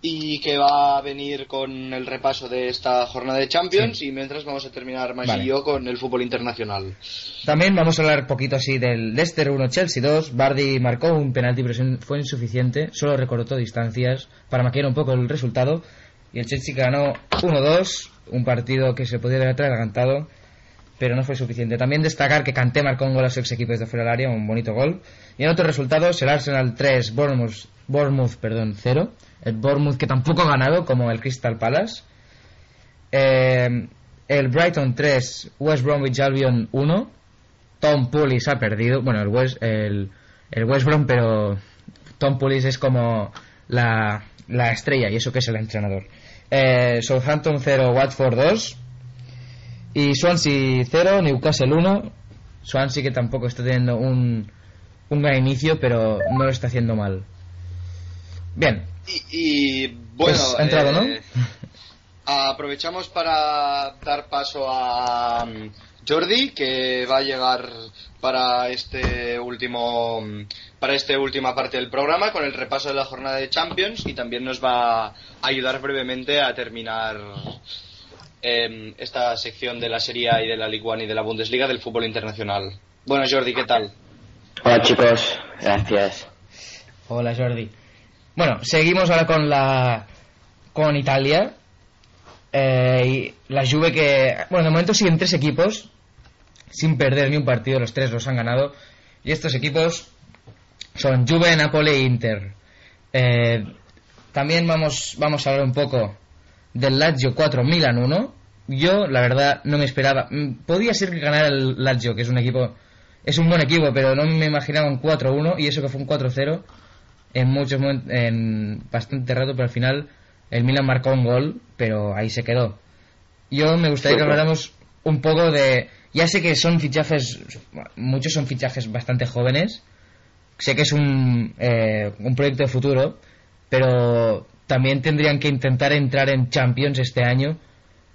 y que va a venir con el repaso de esta jornada de Champions Sí. y mientras vamos a terminar más Vale. y yo con el fútbol internacional. También vamos a hablar poquito así del Leicester 1 Chelsea 2. Bardi marcó un penalti pero fue insuficiente, solo recortó distancias para maquillar un poco el resultado y el Chelsea ganó 1-2, un partido que se podía haber atragantado, pero no fue suficiente. También destacar que Kanté marcó un gol a su ex equipo desde fuera del área, un bonito gol. Y en otros resultados, el Arsenal 3, Bournemouth, Bournemouth perdón, 0. El Bournemouth que tampoco ha ganado, como el Crystal Palace. Eh, el Brighton 3, West Bromwich Albion 1. Tom Pulis ha perdido. Bueno, el, West, el el West Brom, pero Tom Pulis es como la, la estrella y eso que es el entrenador. Eh, Southampton 0, Watford 2 y Swansea 0, Newcastle 1. Swansea que tampoco está teniendo un, un gran inicio, pero no lo está haciendo mal. Bien. Y, bueno, Pues ha entrado, ¿no? eh, aprovechamos para dar paso a mm, Jordi, que va a llegar para este último para esta última parte del programa con el repaso de la jornada de Champions y también nos va a ayudar brevemente a terminar em, esta sección de la Serie A y de la Ligue 1 y de la Bundesliga del fútbol internacional. Bueno, Jordi, ¿qué tal? Hola chicos, gracias. Hola Jordi. Bueno, seguimos ahora con la con Italia. Eh, y la Juve que bueno, de momento siguen tres equipos sin perder ni un partido, los tres los han ganado y estos equipos son Juve, Napoli e Inter. Eh, también vamos vamos a hablar un poco del Lazio 4 Milan 1. Yo la verdad no me esperaba, mm, podía ser que ganara el Lazio, que es un equipo es un buen equipo, pero no me imaginaba un 4-1 y eso que fue un 4-0 en muchos en bastante rato, pero al final el Milan marcó un gol, pero ahí se quedó. Yo me gustaría que habláramos un poco de ya sé que son fichajes muchos son fichajes bastante jóvenes. Sé que es un eh, un proyecto de futuro, pero también tendrían que intentar entrar en Champions este año,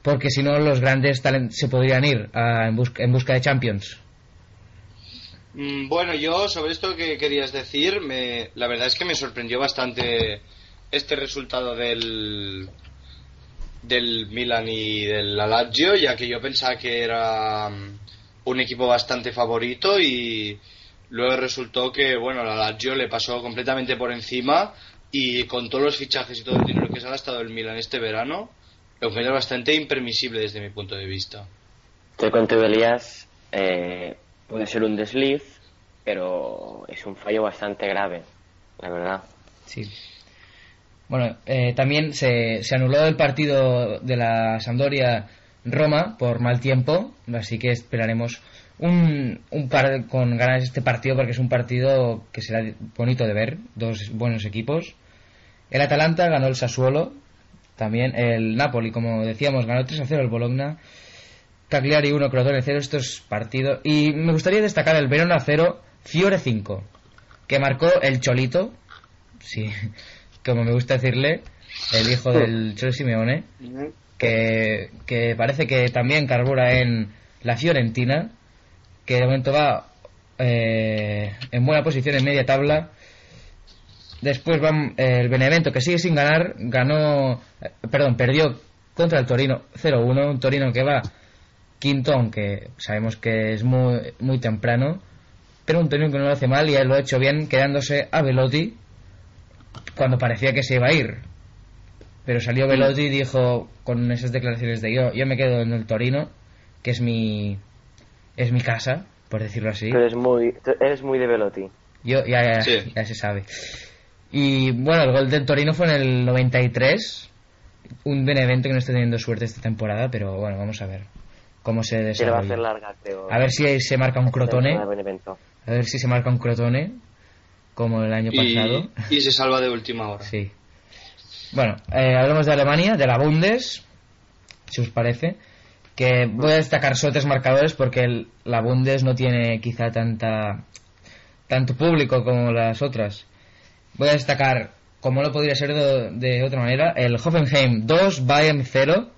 porque si no los grandes talen- se podrían ir a- en, busca, en busca de Champions. Mm, Bueno, yo sobre esto que querías decir, me, la verdad es que me sorprendió bastante este resultado del del Milan y del Lazio, ya que yo pensaba que era mm, un equipo bastante favorito y luego resultó que bueno, la Lazio le pasó completamente por encima y con todos los fichajes y todo el dinero que se ha gastado el Milan este verano, lo encuentro bastante impermisible desde mi punto de vista. Estoy contigo, Elías. Eh, puede ser un desliz, pero es un fallo bastante grave, la verdad. Sí. Bueno, eh, también se, se anuló el partido de la Sampdoria Roma por mal tiempo, así que esperaremos un, un par con ganas este partido porque es un partido que será bonito de ver, dos buenos equipos. El Atalanta ganó el Sassuolo, también el Napoli, como decíamos, ganó 3 a 0 el Bologna. Cagliari 1, Crotone 0, estos partidos. Y me gustaría destacar el Verona 0, Fiore 5, que marcó el Cholito, sí, como me gusta decirle, el hijo del Cholo Simeone, que, que parece que también carbura en la Fiorentina, que de momento va eh, en buena posición en media tabla. Después va eh, el Benevento, que sigue sin ganar, ganó, eh, perdón, perdió contra el Torino 0-1, un Torino que va quinto, aunque sabemos que es muy, muy temprano, pero un Torino que no lo hace mal y él lo ha hecho bien, quedándose a Velotti cuando parecía que se iba a ir. Pero salió Velotti y dijo con esas declaraciones de yo, yo me quedo en el Torino, que es mi es mi casa, por decirlo así. Tú eres muy, eres muy de Velotti. Yo ya, ya, Sí. ya se sabe. Y bueno, el gol del Torino fue en el 93. Un Benevento que no está teniendo suerte esta temporada, pero bueno, vamos a ver cómo se Se le va a desarrolla. hacer larga, creo. A ver si se marca un crotone. A ver si se marca un crotone, como el año Y, pasado. y se salva de última hora. Sí. Bueno, eh, hablamos de Alemania, de la Bundes, si os parece. Que voy a destacar solo tres marcadores porque el- la Bundes no tiene quizá tanta tanto público como las otras. Voy a destacar, como no podría ser de, de otra manera, el Hoffenheim 2, Bayern 0.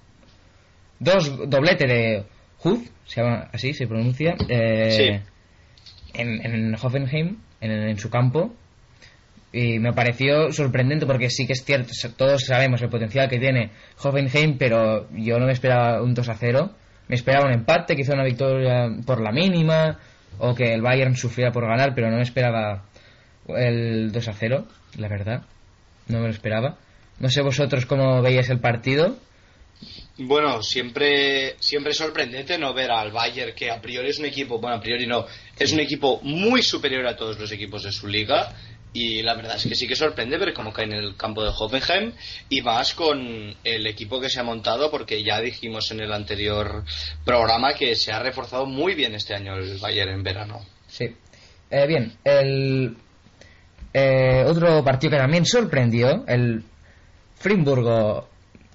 Dos doblete de Huf, se llama así, se pronuncia. eh, Sí. en, en Hoffenheim, en, en su campo. Y me pareció sorprendente porque sí que es cierto, todos sabemos el potencial que tiene Hoffenheim, pero yo no me esperaba un 2 a 0. Me esperaba un empate, quizá una victoria por la mínima, o que el Bayern sufriera por ganar, pero no me esperaba el 2 a 0, la verdad. No me lo esperaba. No sé vosotros cómo veíais el partido. Bueno, siempre, siempre es sorprendente no ver al Bayern, que a priori es un equipo, bueno, a priori no, es un equipo muy superior a todos los equipos de su liga. Y la verdad es que sí que sorprende ver cómo cae en el campo de Hoffenheim y más con el equipo que se ha montado, porque ya dijimos en el anterior programa que se ha reforzado muy bien este año el Bayern en verano. Sí. Eh, bien, el eh, otro partido que también sorprendió, el Friburgo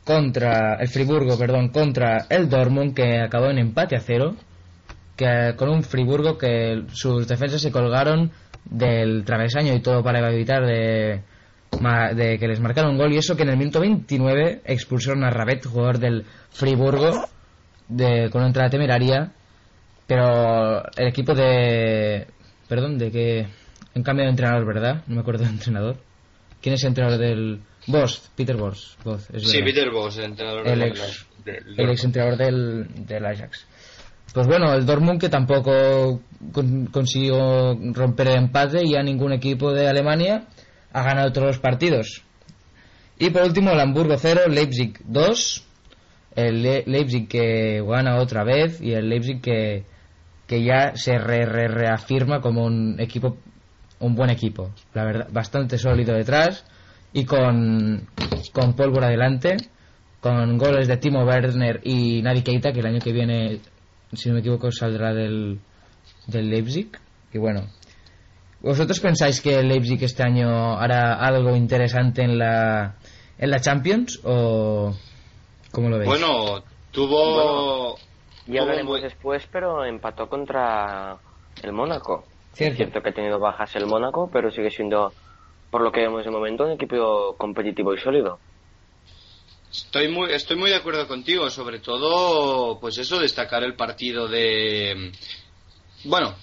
contra el Friburgo, perdón, contra el Dortmund que acabó en empate a cero, que con un Friburgo que sus defensas se colgaron del travesaño y todo para evitar de, de que les marcaran un gol y eso que en el minuto 29 expulsaron a Rabet, jugador del Friburgo, de, con una entrada temeraria, pero el equipo de... Perdón, de que... En cambio de entrenador, ¿verdad? No me acuerdo del entrenador. ¿Quién es el entrenador del... Boss, Peter Boss. Boss es Sí. Peter Bosz, el entrenador El del- ex- del- el ex entrenador del, del Ajax. Pues bueno, el Dortmund que tampoco con- consiguió romper el empate y a ningún equipo de Alemania ha ganado todos los partidos. Y por último, el Hamburgo 0, Leipzig 2. El Le- Leipzig que gana otra vez y el Leipzig que, que ya se re- re- reafirma como un equipo, un buen equipo. La verdad, bastante sólido detrás y con, con pólvora adelante con goles de Timo Werner y Navi Keita, que el año que viene, si no me equivoco, saldrá del, del Leipzig. Y bueno, ¿vosotros pensáis que el Leipzig este año hará algo interesante en la, en la Champions o cómo lo veis? Ya Bueno, tuvo... tuvo un hablaremos buen- después, pero empató contra el Mónaco. Cierto. Es cierto que ha tenido bajas el Mónaco, pero sigue siendo, por lo que vemos de momento, un equipo competitivo y sólido. Estoy muy, estoy muy de acuerdo contigo, sobre todo, pues eso, destacar el partido de... Bueno,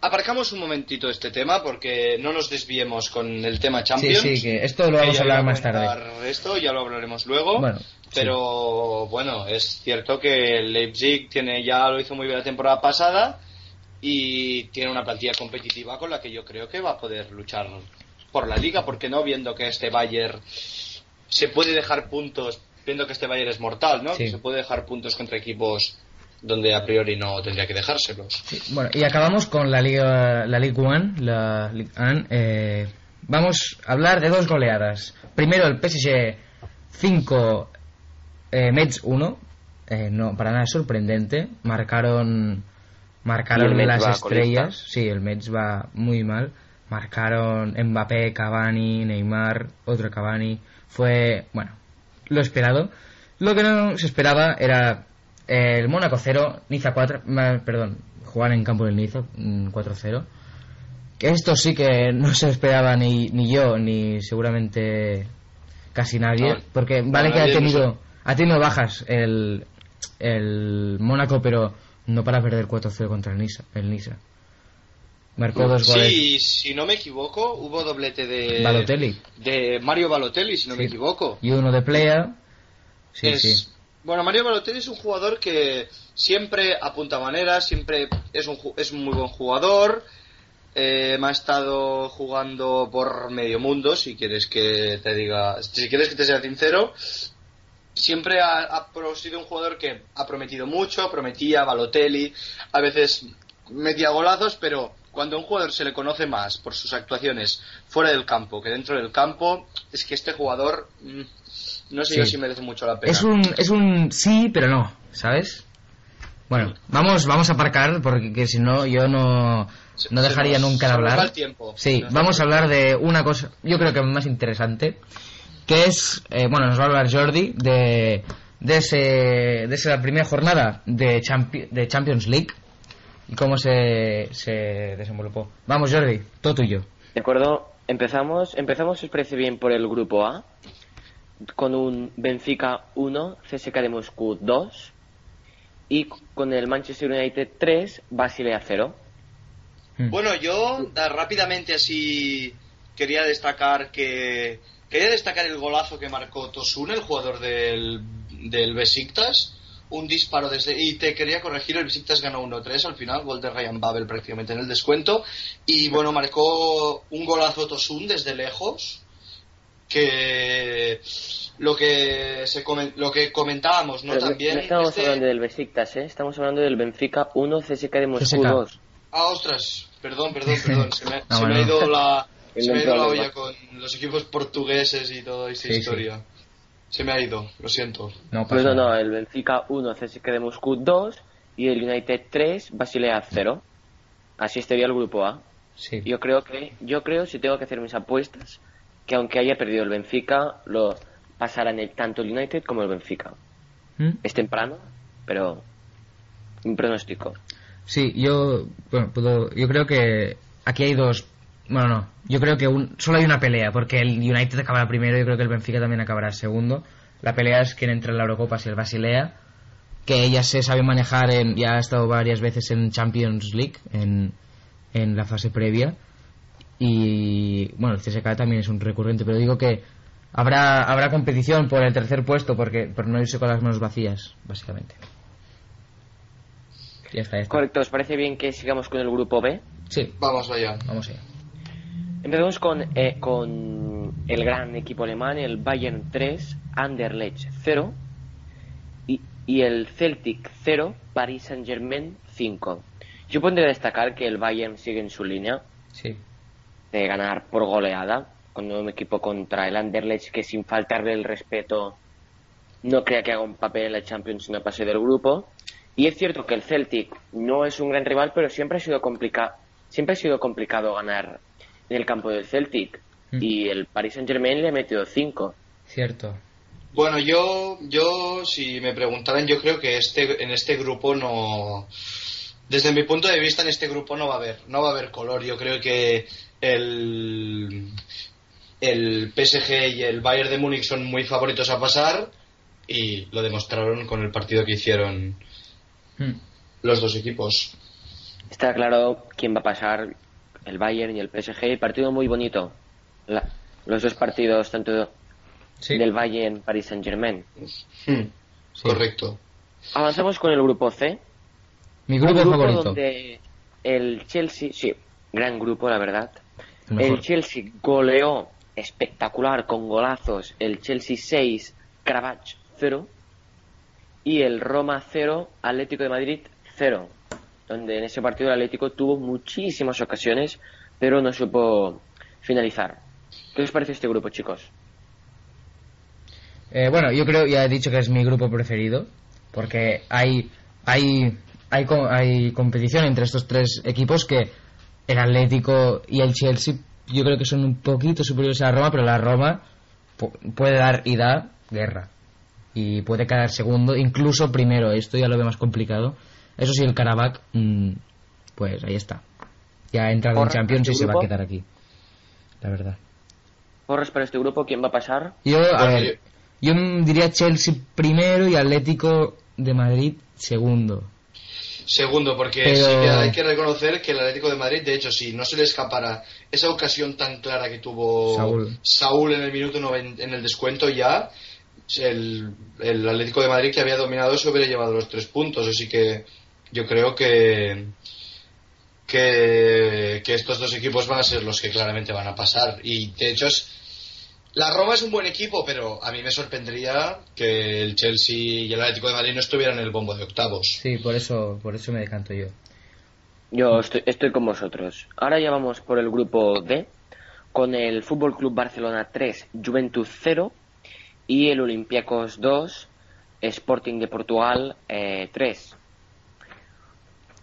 aparcamos un momentito este tema porque no nos desviemos con el tema sí, Champions. sí, que esto lo vamos a hablar más tarde. Esto ya lo hablaremos luego. Bueno, pero bueno, es cierto que el Leipzig tiene ya lo hizo muy bien la temporada pasada y tiene una plantilla competitiva con la que yo creo que va a poder luchar por la liga, porque no viendo que este Bayern se puede dejar puntos, viendo que este Bayern es mortal, ¿no? Sí. Que se puede dejar puntos contra equipos donde a priori no tendría que dejárselos. Sí, bueno, y acabamos con la Liga, la Ligue 1, la Ligue 1. eh, vamos a hablar de dos goleadas. Primero el PSG 5, eh, Mets 1. eh, no, para nada sorprendente. Marcaron, marcaron las estrellas. colista. Sí, el Mets va muy mal. Marcaron Mbappé, Cavani, Neymar, otro Cavani. Fue, bueno, lo esperado. Lo que no se esperaba era eh, el Mónaco 0, Niza 4, ma- perdón, jugar en campo del Niza mm, 4-0. Que esto sí que no se esperaba ni, ni yo, ni seguramente casi nadie. No, porque no, vale que ha tenido, ha tenido bajas el, el Mónaco, pero no para perder 4-0 contra el Niza. El Niza. Marcó dos goles. Sí, si no me equivoco, hubo doblete de Balotelli. de Mario Balotelli, si no me equivoco. Y uno de Playa. Sí, Es- sí. Bueno, Mario Balotelli es un jugador que siempre apunta maneras, siempre es un, es un muy buen jugador. Eh, me ha estado jugando por medio mundo, si quieres que te diga, si quieres que te sea sincero. Siempre ha, ha sido un jugador que ha prometido mucho, prometía Balotelli, a veces metía golazos, pero cuando a un jugador se le conoce más por sus actuaciones fuera del campo que dentro del campo, es que este jugador mm, no sé Sí. yo si merece mucho la pena. Es un, es un sí, pero no, ¿sabes? Bueno, vamos, vamos a aparcar porque que si no yo no, no dejaría nunca de hablar. Sí, vamos a hablar de una cosa, yo creo que más interesante, que es, eh, bueno, nos va a hablar Jordi de, de, ese, de esa primera jornada de, Champi- de Champions League y cómo se, se desenvolupó. Vamos Jordi, todo tuyo. ¿De acuerdo? Empezamos, empezamos, si os parece bien, por el grupo A, con un Benfica 1, CSK de Moscú 2, y con el Manchester United 3, Basilea 0. Mm. Bueno, yo da- rápidamente así quería destacar que quería destacar el golazo que marcó Tosun, el jugador del, del Besiktas. Un disparo desde. Y te quería corregir, el Besiktas ganó 1-3 al final, gol de Ryan Babel prácticamente en el descuento. Y bueno, marcó un golazo Tosun desde lejos. Que lo que se comen- lo que comentábamos, ¿no? Pero También. no estamos este- hablando del Besiktas, ¿eh? Estamos hablando del Benfica 1, CSK de Moscú CSKA. 2. Ah, ostras, perdón, perdón, perdón. Se me, No, se me ha ido la, se me ha ido la olla con los equipos portugueses y toda esta Sí, sí. historia. Se me ha ido, lo siento. No pasa Pues no, no, nada. el Benfica 1, CSK de Moscú 2 y el United 3, Basilea 0. Así estaría el grupo A. Sí. Yo creo que, yo creo, si tengo que hacer mis apuestas, que aunque haya perdido el Benfica, lo pasarán el, tanto el United como el Benfica. ¿Mm? Es temprano, pero un pronóstico. Sí, yo, bueno, puedo, yo creo que aquí hay dos, bueno, no, yo creo que un, solo hay una pelea, porque el United acabará primero, yo creo que el Benfica también acabará segundo. La pelea es quién entra en la Eurocopa, si el Basilea, que ella se sabe manejar, en, ya ha estado varias veces en Champions League, en, en la fase previa, y bueno, el CSK también es un recurrente, pero digo que habrá, habrá competición por el tercer puesto, porque por no irse con las manos vacías, básicamente. Ya está, ya está. Correcto, ¿os parece bien que sigamos con el grupo B? Sí, Vamos allá. vamos allá. Empezamos con, eh, con el gran equipo alemán, el Bayern 3, Anderlecht 0 y, y el Celtic 0, Paris Saint-Germain 5. Yo pondré a destacar que el Bayern sigue en su línea Sí. de ganar por goleada con un equipo contra el Anderlecht que sin faltarle el respeto no crea que haga un papel en la Champions no pase del grupo. Y es cierto que el Celtic no es un gran rival, pero siempre ha sido complicado, siempre ha sido complicado ganar en el campo del Celtic. Mm. Y el Paris Saint Germain le ha metido 5. Cierto. Bueno, yo, yo, si me preguntaran, yo creo que este, en este grupo no, desde mi punto de vista, en este grupo no va a haber, no va a haber color. Yo creo que el, el PSG y el Bayern de Múnich son muy favoritos a pasar y lo demostraron con el partido que hicieron Mm. los dos equipos. Está claro quién va a pasar, el Bayern y el PSG. Partido muy bonito. La- los dos partidos, tanto Sí. del Bayern Paris Saint Germain. Hmm, Sí. Correcto. Avanzamos con el grupo C. Mi grupo, favorito. donde el Chelsea, sí, gran grupo, la verdad. El Chelsea goleó espectacular con golazos. El Chelsea 6, Cravach 0. Y el Roma 0, Atlético de Madrid 0. Donde en ese partido el Atlético tuvo muchísimas ocasiones, pero no supo finalizar. ¿Qué os parece este grupo, chicos? Eh, bueno, yo creo, ya he dicho que es mi grupo preferido, porque hay, hay, hay, hay competición entre estos tres equipos que el Atlético y el Chelsea yo creo que son un poquito superiores a la Roma, pero la Roma pu- puede dar y da guerra. Y puede quedar segundo, incluso primero. Esto ya lo veo más complicado. Eso sí, el Karabakh, mm, pues ahí está. Ya ha entrado en Champions y ¿este se va a quedar aquí. La verdad. Porras para este grupo, ¿quién va a pasar? Yo, a Bueno, ver, yo diría Chelsea primero y Atlético de Madrid segundo. Segundo, porque Pero- sí que hay que reconocer que el Atlético de Madrid, de hecho, si no se le escapara esa ocasión tan clara que tuvo Saúl. Saúl en el minuto noven- en el descuento ya, el, el Atlético de Madrid que había dominado se hubiera llevado los tres puntos. Así que yo creo que, que, que estos dos equipos van a ser los que claramente van a pasar. Y de hecho es, la Roma es un buen equipo, pero a mí me sorprendería que el Chelsea y el Atlético de Madrid no estuvieran en el bombo de octavos. Sí, por eso, por eso me decanto yo. Yo estoy, estoy con vosotros. Ahora ya vamos por el grupo D, con el Fútbol Club Barcelona 3, Juventus 0 y el Olympiacos 2, Sporting de Portugal eh, 3.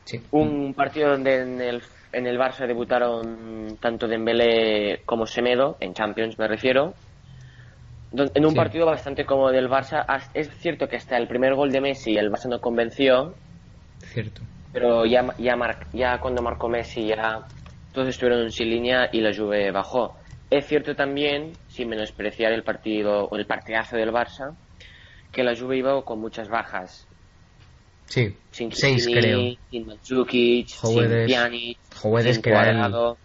Sí. Un partido donde en el, en el Barça debutaron tanto Dembélé como Semedo, en Champions me refiero. En un Sí. partido bastante cómodo del Barça, es cierto que hasta el primer gol de Messi el Barça no convenció, Cierto. pero ya, ya, mar- ya cuando marcó Messi ya todos estuvieron en sin línea y la Juve bajó. Es cierto también, sin menospreciar el partido o el partidazo del Barça, que la Juve iba con muchas bajas. Sí, Sin seis creo. sin Mandzukic, sin. Pjanic, Jovedes sin que el- Cuadrado.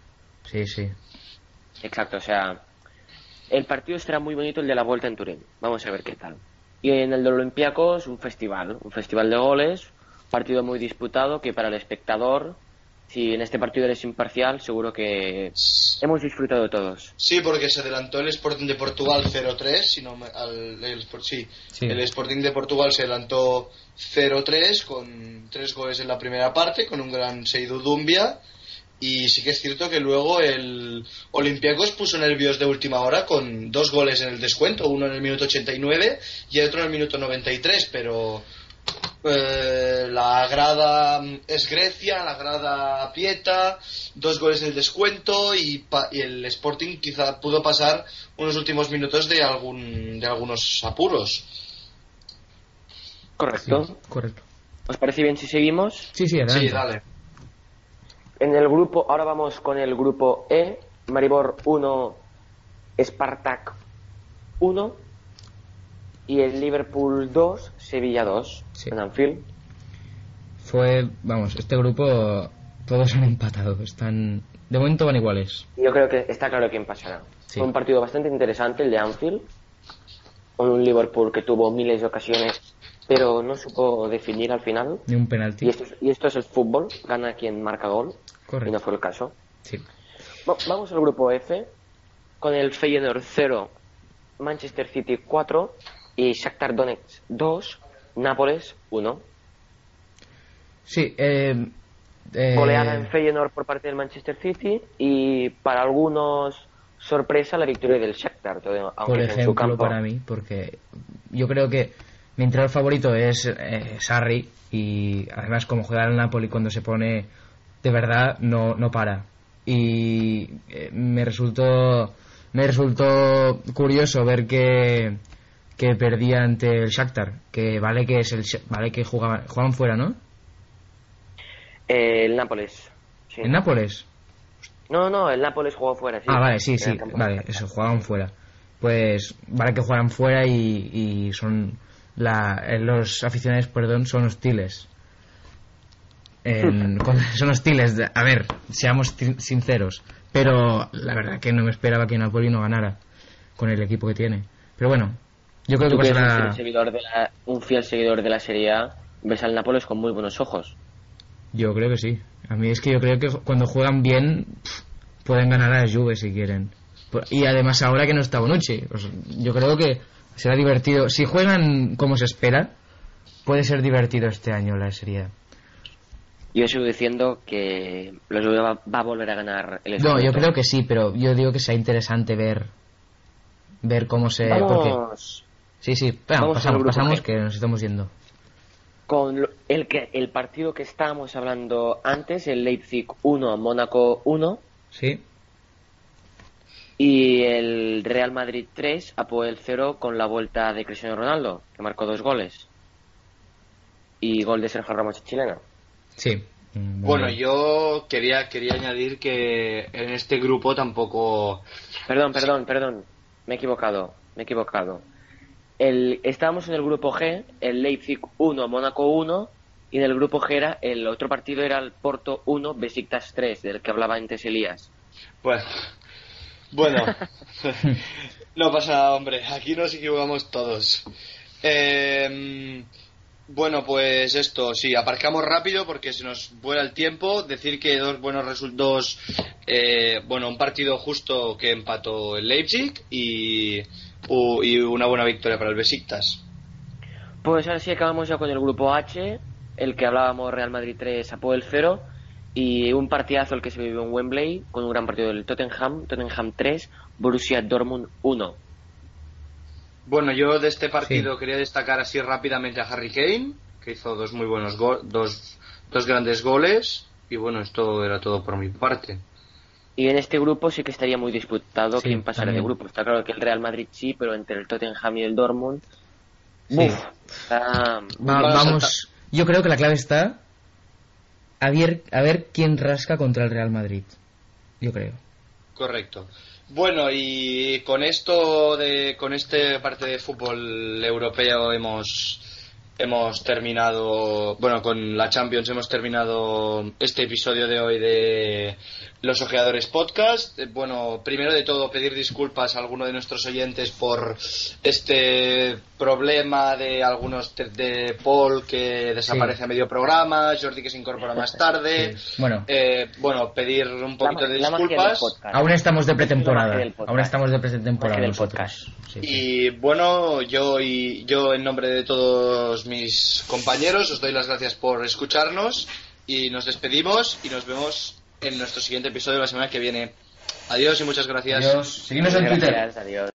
Sí, sí. Exacto, o sea, el partido estará muy bonito el de la vuelta en Turín. Vamos a ver qué tal. Y en el de Olympiacos, un festival, un festival de goles, partido muy disputado que para el espectador, si en este partido eres imparcial, seguro que hemos disfrutado todos. Sí, porque se adelantó el Sporting de Portugal 0-3, si no al- el, Sí. el Sporting de Portugal se adelantó 0-3 con tres goles en la primera parte, con un gran Seydou Dumbia. Y sí que es cierto que luego el Olympiacos puso nervios de última hora con dos goles en el descuento, uno en el minuto 89 y otro en el minuto 93, pero Eh, la grada es Grecia, la grada aprieta, dos goles del descuento y, pa- y el Sporting quizá pudo pasar unos últimos minutos de algún de algunos apuros. Correcto. Sí, correcto. ¿Os parece bien si seguimos? Sí, sí, adelante. Sí, dale. En el grupo, ahora vamos con el grupo E, Maribor 1, Spartak 1 y el Liverpool 2, Sevilla 2 Sí. en Anfield. Fue, vamos, este grupo todos han empatado. Están, de momento van iguales. Yo creo que está claro quién pasará. Sí. Fue un partido bastante interesante el de Anfield, con un Liverpool que tuvo miles de ocasiones, pero no supo definir al final. Ni un penalti. Y esto, es- y esto es el fútbol, gana quien marca gol, y Correcto. no fue el caso. Sí. Va- Vamos al grupo F, con el Feyenoord 0, Manchester City 4 y Shakhtar Donetsk 2, Nápoles 1. Sí, eh, eh, Goleada en Feyenoord por parte del Manchester City y para algunos sorpresa la victoria del Shakhtar, aunque por es en su ejemplo, campo. para mí, porque yo creo que mi entrenador favorito es eh, Sarri y además como juega el Napoli cuando se pone de verdad no, no para. Y eh, me resultó me resultó curioso ver que que perdía ante el Shakhtar, que vale que es el vale que jugaban jugaban fuera, ¿no? Eh, el Nápoles. sí. En Nápoles. No, no, el Nápoles jugó fuera, sí. Ah, vale, sí, sí, el vale, eso, jugaban fuera. Pues vale que juegan fuera y, y son la, eh, los aficionados, perdón, son hostiles. En- son hostiles, a ver, seamos sinceros, pero la verdad que no me esperaba que Napoli no ganara con el equipo que tiene. Pero bueno, yo creo que un pasará, fiel, seguidor de la, un fiel seguidor de la Serie A, ves al Nápoles con muy buenos ojos. yo creo que sí. A mí es que yo creo que cuando juegan bien pueden ganar a la Juve si quieren. Y además ahora que no está Bonucci, pues yo creo que será divertido. Si juegan como se espera, puede ser divertido este año la Serie. Yo sigo diciendo que Juve va, va a volver a ganar el No, yo creo que sí, pero yo digo que sea interesante ver ver cómo se... Vamos sí, sí, Vamos pasamos, pasamos G. que nos estamos yendo. con lo- el, que, el partido que estábamos hablando antes, el Leipzig 1, Mónaco 1, Sí, y el Real Madrid 3, Apoel 0 con la vuelta de Cristiano Ronaldo, que marcó dos goles. Y gol de Sergio Ramos chilena. sí. Bueno, yo quería, quería añadir que en este grupo tampoco... Perdón, perdón, perdón. Me he equivocado, me he equivocado. El, estábamos en el grupo G, el Leipzig 1, Mónaco 1, y en el grupo G era, el otro partido era el Porto 1, Besiktas 3, del que hablaba antes Elías. Bueno, bueno. no pasa nada, hombre. Aquí nos equivocamos todos. Eh, bueno, pues esto, sí, aparcamos rápido porque se nos vuela el tiempo. Decir que dos buenos resultados, eh, bueno, un partido justo que empató el Leipzig y, y una buena victoria para el Besiktas. Pues ahora sí acabamos ya con el grupo H, el que hablábamos Real Madrid 3, Apoel 0, y un partidazo el que se vivió en Wembley, con un gran partido del Tottenham, Tottenham 3, Borussia Dortmund 1. Bueno, yo de este partido quería destacar así rápidamente a Harry Kane, que hizo dos muy buenos go- dos, dos grandes goles. Y bueno, esto era todo por mi parte. Y en este grupo sí que estaría muy disputado Sí, quién pasará de grupo. Está claro que el Real Madrid sí, pero entre el Tottenham y el Dortmund. Sí. ¡buf! está- Va- vamos, yo creo que la clave está a ver, a ver quién rasca contra el Real Madrid. Yo creo. Correcto. Bueno, y con esto de con este parte de fútbol europeo hemos hemos terminado, bueno, con la Champions hemos terminado este episodio de hoy de Los Ojeadores Podcast. Eh, Bueno, primero de todo pedir disculpas a alguno de nuestros oyentes por este problema de algunos te- de Paul que desaparece Sí. a medio programa, Jordi que se incorpora más tarde. Sí. Bueno, Eh, bueno, pedir un poquito la, de disculpas. podcast. aún estamos de pretemporada. magia del podcast. Aún estamos de pretemporada sí. Y bueno, yo y yo en nombre de todos mis compañeros os doy las gracias por escucharnos y nos despedimos y nos vemos en nuestro siguiente episodio la semana que viene. Adiós y muchas gracias. Adiós. Seguidnos en Twitter. Gracias, adiós.